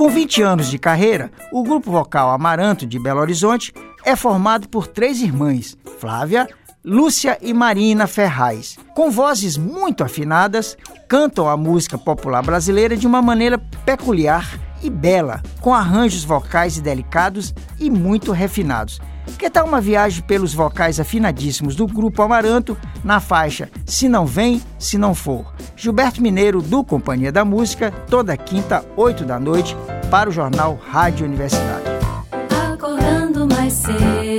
Com 20 anos de carreira, o grupo vocal Amaranto de Belo Horizonte é formado por três irmãs, Flávia, Lúcia e Marina Ferraz. Com vozes muito afinadas, cantam a música popular brasileira de uma maneira peculiar e bela, com arranjos vocais delicados e muito refinados. Que tal uma viagem pelos vocais afinadíssimos do Grupo Amaranto na faixa Se Não Vem, Se Não For? Gilberto Mineiro, do Companhia da Música, toda quinta, 8 da noite, para o jornal Rádio Universidade. Acordando mais cedo,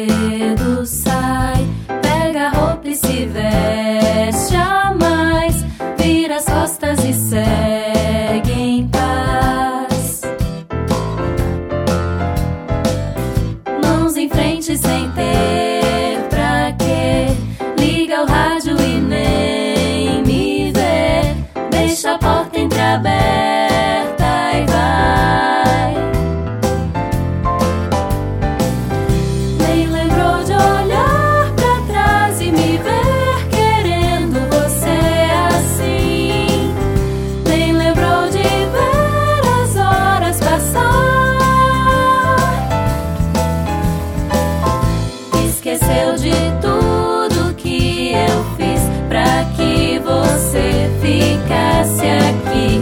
Esqueceu de tudo que eu fiz pra que você ficasse aqui.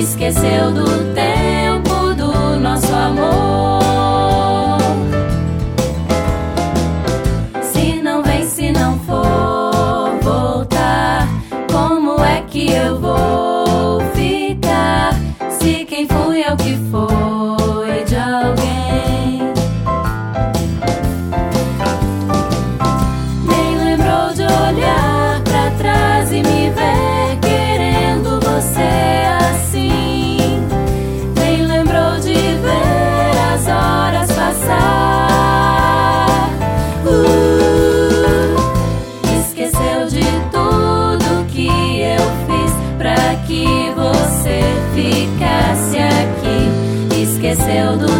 Esqueceu do tempo de tudo que eu fiz pra que você ficasse aqui. Esqueceu do